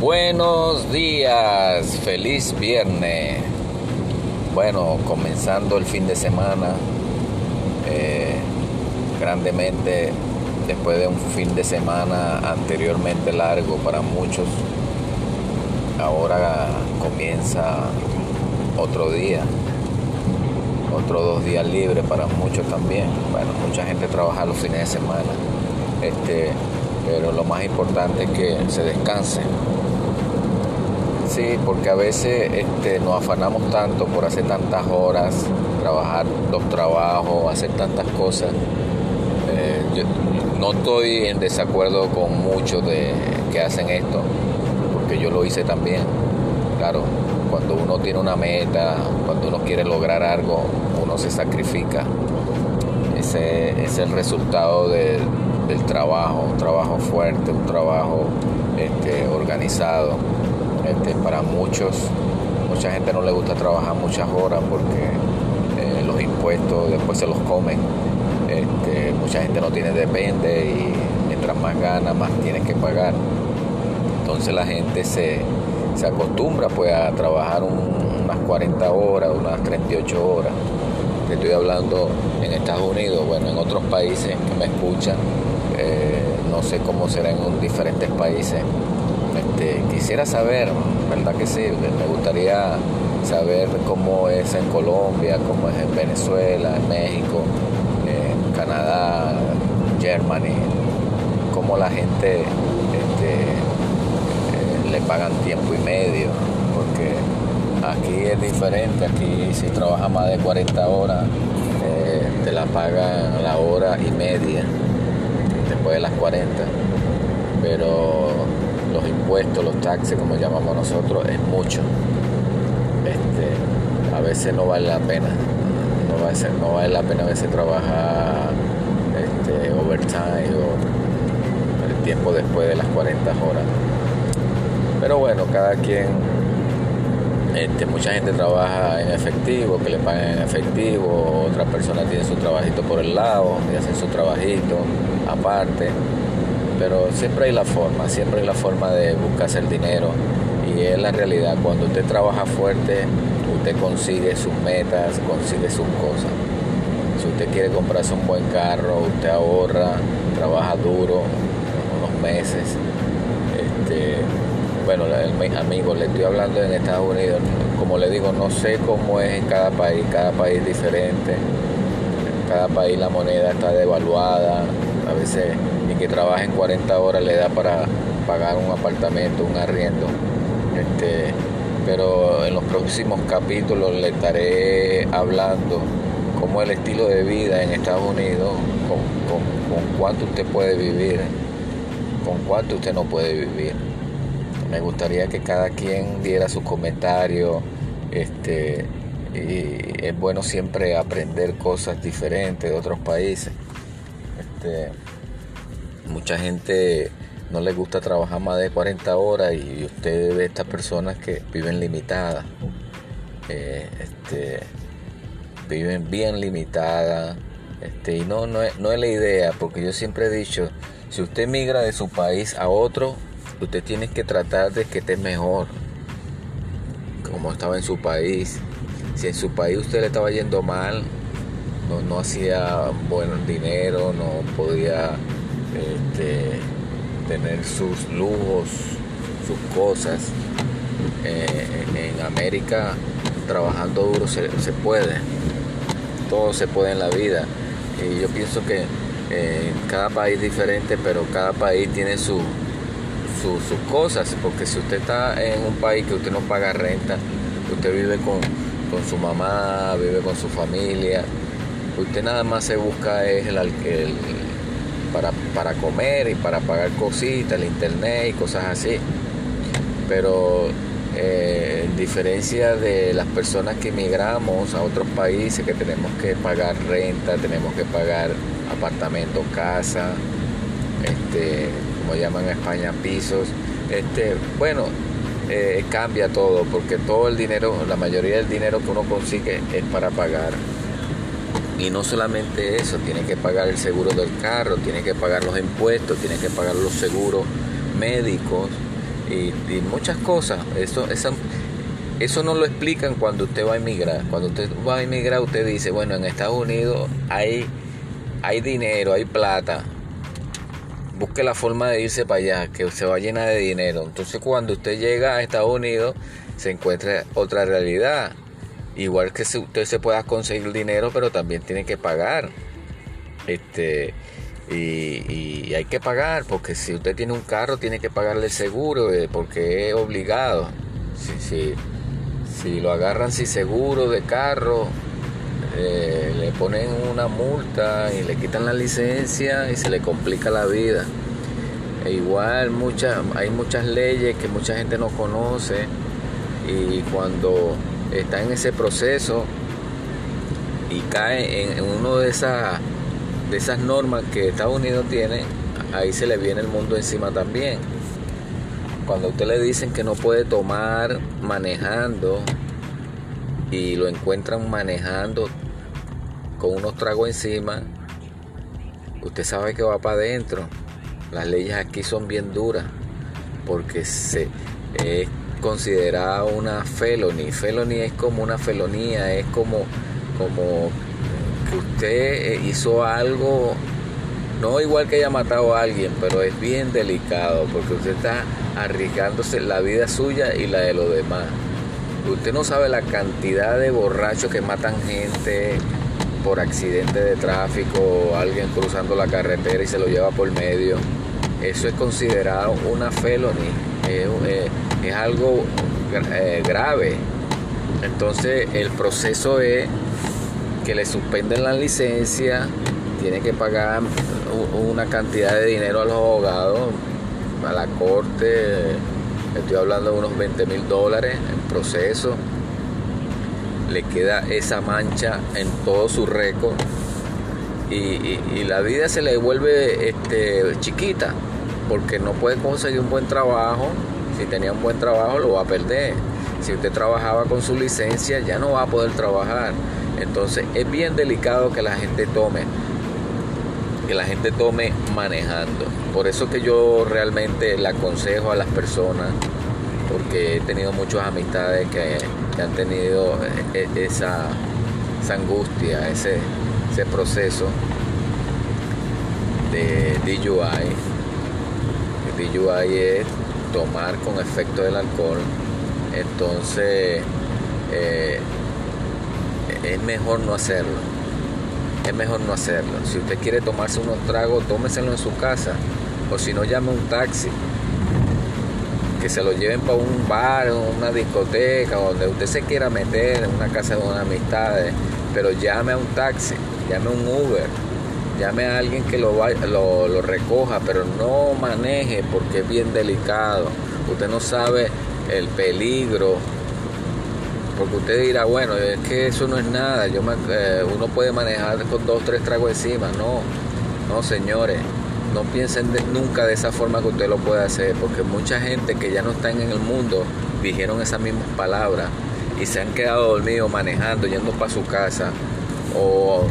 Buenos días, feliz viernes. Bueno, comenzando el fin de semana, eh, grandemente después de un fin de semana anteriormente largo para muchos, ahora comienza otro día, otros dos días libres para muchos también. Bueno, mucha gente trabaja los fines de semana, este, pero lo más importante es que se descanse Sí, porque a veces este, nos afanamos tanto por hacer tantas horas, trabajar dos trabajos, hacer tantas cosas. Eh, yo no estoy en desacuerdo con muchos de que hacen esto, porque yo lo hice también. Claro, cuando uno tiene una meta, cuando uno quiere lograr algo, uno se sacrifica. Ese es el resultado del trabajo, un trabajo fuerte, un trabajo este, organizado para muchos, mucha gente no le gusta trabajar muchas horas porque eh, los impuestos después se los comen. Este, mucha gente no tiene depende y mientras más gana, más tiene que pagar. Entonces la gente se, acostumbra pues a trabajar unas 40 horas, unas 38 horas. Te estoy hablando en Estados Unidos, bueno, en otros países que me escuchan, eh, no sé cómo será en diferentes países, este, quisiera saber, ¿verdad que sí? Me gustaría saber cómo es en Colombia, cómo es en Venezuela, en México, en Canadá, Germany, cómo la gente este, eh, le pagan tiempo y medio, porque aquí es diferente, aquí si trabajas más de 40 horas, eh, te la pagan la hora y media después de las 40, pero los impuestos, los taxes, como llamamos nosotros, es mucho. Este, a veces no vale la pena. No vale, no vale la pena a veces trabajar este, overtime o el tiempo después de las 40 horas. Pero bueno, cada quien, este, mucha gente trabaja en efectivo, que le pagan en efectivo, otras personas tienen su trabajito por el lado y hacen su trabajito aparte pero siempre hay la forma, siempre hay la forma de buscarse el dinero y es la realidad. Cuando usted trabaja fuerte, usted consigue sus metas, consigue sus cosas. Si usted quiere comprarse un buen carro, usted ahorra, trabaja duro unos meses. Este, bueno, amigo, le estoy hablando en Estados Unidos. Como le digo, no sé cómo es en cada país, cada país es diferente. En cada país la moneda está devaluada, a veces que trabajen 40 horas le da para pagar un apartamento, un arriendo. Este, pero en los próximos capítulos le estaré hablando cómo el estilo de vida en Estados Unidos, con, cuánto usted puede vivir, con cuánto usted no puede vivir. Me gustaría que cada quien diera sus comentarios. Este, y es bueno siempre aprender cosas diferentes de otros países. Este, mucha gente no le gusta trabajar más de 40 horas y usted ve estas personas que viven limitadas. Eh, este, viven bien limitadas. Este, y no, no es, no es la idea, porque yo siempre he dicho, si usted migra de su país a otro, usted tiene que tratar de que esté mejor, como estaba en su país. Si en su país usted le estaba yendo mal, no, hacía buen dinero, no podía este, tener sus lujos, sus cosas. Eh, en América trabajando duro se, puede, todo se puede en la vida. Y yo pienso que eh, cada país es diferente, pero cada país tiene su, sus cosas, porque si usted está en un país que usted no paga renta, usted vive con, con su mamá, vive con su familia, usted nada más se busca es el, el para, para comer y para pagar cositas, el internet y cosas así. Pero eh, en diferencia de las personas que emigramos a otros países, que tenemos que pagar renta, tenemos que pagar apartamento, casa, este, como llaman en España, pisos, este, bueno, eh, cambia todo, porque todo el dinero, la mayoría del dinero que uno consigue es para pagar y no solamente eso, tiene que pagar el seguro del carro, tiene que pagar los impuestos, tiene que pagar los seguros médicos, y, muchas cosas. Eso, eso, eso no lo explican cuando usted va a emigrar. Cuando usted va a emigrar, usted dice, bueno, en Estados Unidos hay, hay dinero, hay plata. Busque la forma de irse para allá, que se va llena de dinero. Entonces cuando usted llega a Estados Unidos, se encuentra otra realidad. Igual que usted se pueda conseguir dinero, pero también tiene que pagar. Este, y, hay que pagar, porque si usted tiene un carro, tiene que pagarle el seguro, eh, porque es obligado. Si, si, lo agarran sin seguro de carro, eh, le ponen una multa y le quitan la licencia y se le complica la vida. E igual hay muchas leyes que mucha gente no conoce y cuando está en ese proceso y cae en, uno de esas de esas normas que Estados Unidos tiene, ahí se le viene el mundo encima también. Cuando usted le dicen que no puede tomar manejando y lo encuentran manejando con unos tragos encima, usted sabe que va para adentro. Las leyes aquí son bien duras porque se considerada una felony. Felony es como una felonía, es como, como que usted eh, hizo algo, no igual que haya matado a alguien, pero es bien delicado porque usted está arriesgándose la vida suya y la de los demás. Usted no sabe la cantidad de borrachos que matan gente por accidente de tráfico, alguien cruzando la carretera y se lo lleva por medio. Eso es considerado una felony, es, algo eh, grave. Entonces el proceso es que le suspenden la licencia, tiene que pagar una cantidad de dinero a los abogados, a la corte, estoy hablando de unos 20 mil dólares en proceso, le queda esa mancha en todo su récord y, la vida se le vuelve este, chiquita porque no puede conseguir un buen trabajo, si tenía un buen trabajo lo va a perder, si usted trabajaba con su licencia ya no va a poder trabajar entonces es bien delicado que la gente tome, que la gente tome manejando. Por eso que yo realmente le aconsejo a las personas, porque he tenido muchas amistades que, han tenido e, e, esa, angustia, ese, ese proceso de DUI. DUI es tomar con efecto del alcohol. Entonces, eh, es mejor no hacerlo. Es mejor no hacerlo. Si usted quiere tomarse unos tragos, tómeselo en su casa. O si no, llame un taxi. Que se lo lleven para un bar, una discoteca, donde usted se quiera meter, en una casa de una amistades. Pero llame a un taxi, llame a un Uber, llame a alguien que lo, lo, recoja, pero no maneje porque es bien delicado. Usted no sabe el peligro porque usted dirá, bueno, es que eso no es nada, yo eh, uno puede manejar con dos, tres tragos encima. No, no, señores, no piensen nunca de esa forma que usted lo puede hacer, porque mucha gente que ya no están en el mundo dijeron esas mismas palabras y se han quedado dormidos manejando, yendo para su casa, o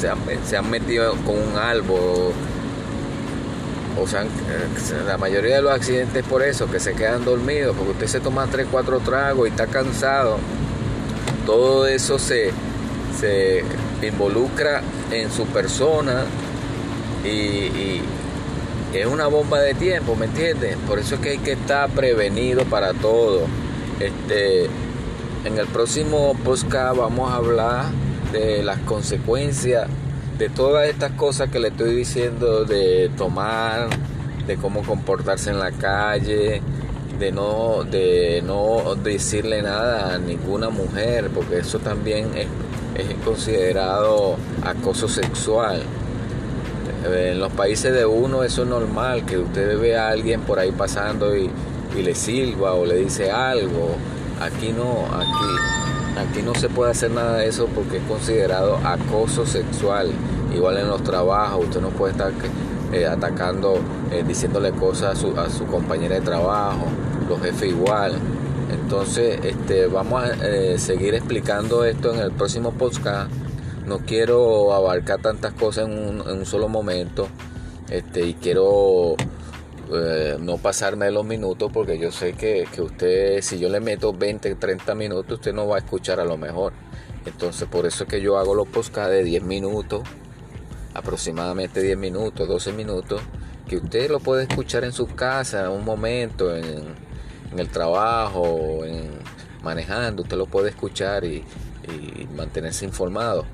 se, han, metido con un árbol o sea, la mayoría de los accidentes es por eso, que se quedan dormidos, porque usted se toma 3, 4 tragos y está cansado. Todo eso se, se involucra en su persona y, es una bomba de tiempo, ¿me entiendes? Por eso es que hay que estar prevenido para todo. Este, en el próximo podcast vamos a hablar de las consecuencias de todas estas cosas que le estoy diciendo de tomar, de cómo comportarse en la calle, de no, de no decirle nada a ninguna mujer, porque eso también es, considerado acoso sexual. En los países de uno eso es normal, que usted ve a alguien por ahí pasando y, y le silba o le dice algo. Aquí no, aquí Aquí no se puede hacer nada de eso porque es considerado acoso sexual. Igual en los trabajos, usted no puede estar eh, atacando, eh, diciéndole cosas a su, a compañera de trabajo, los jefes igual. Entonces, este, vamos a eh, seguir explicando esto en el próximo podcast. No quiero abarcar tantas cosas en un, en un solo momento. Este, y quiero eh, no pasarme los minutos porque yo sé que, que, usted, si yo le meto 20, 30 minutos, usted no va a escuchar a lo mejor. Entonces por eso es que yo hago los podcasts de 10 minutos, aproximadamente 10 minutos, 12 minutos, que usted lo puede escuchar en su casa, en un momento, en, el trabajo, en, manejando, usted lo puede escuchar y mantenerse informado.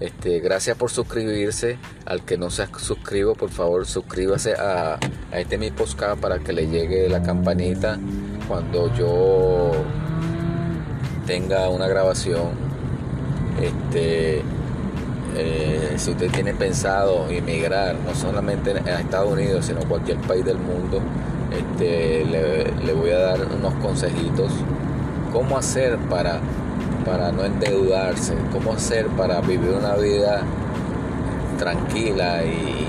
Este, gracias por suscribirse. Al que no se ha suscrito, por favor, suscríbase a, a este mi podcast para que le llegue la campanita cuando yo tenga una grabación. Este, eh, si usted tiene pensado emigrar, no solamente a Estados Unidos, sino a cualquier país del mundo, este, le, le voy a dar unos consejitos. ¿Cómo hacer para para no endeudarse, cómo hacer para vivir una vida tranquila y,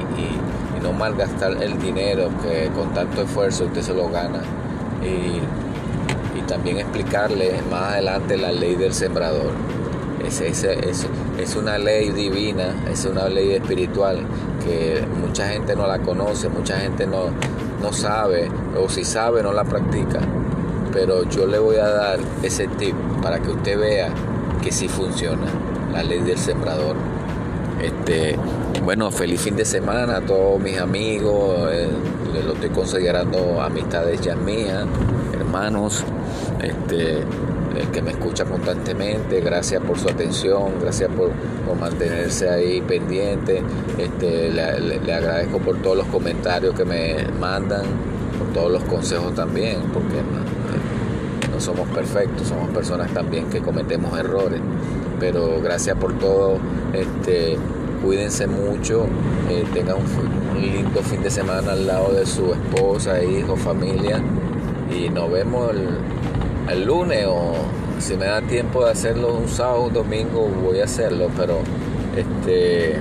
no malgastar el dinero que con tanto esfuerzo usted se lo gana. Y, también explicarle más adelante la ley del sembrador. Es, es, es, una ley divina, es una ley espiritual que mucha gente no la conoce, mucha gente no, no sabe, o si sabe no la practica pero yo le voy a dar ese tip para que usted vea que sí funciona la ley del sembrador. Este, bueno, feliz fin de semana a todos mis amigos, eh, lo estoy considerando amistades ya mías, hermanos, este, el que me escucha constantemente, gracias por su atención, gracias por, mantenerse ahí pendiente, este, le, agradezco por todos los comentarios que me mandan, por todos los consejos también, porque somos perfectos, somos personas también que cometemos errores, pero gracias por todo, este, cuídense mucho, eh, tengan un, lindo fin de semana al lado de su esposa, hijo, familia y nos vemos el, lunes o si me da tiempo de hacerlo un sábado, un domingo voy a hacerlo, pero este eh,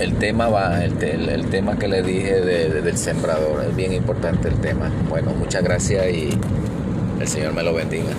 el tema va, el, el, tema que le dije del sembrador, es bien importante el tema. Bueno, muchas gracias y el Señor me lo bendiga.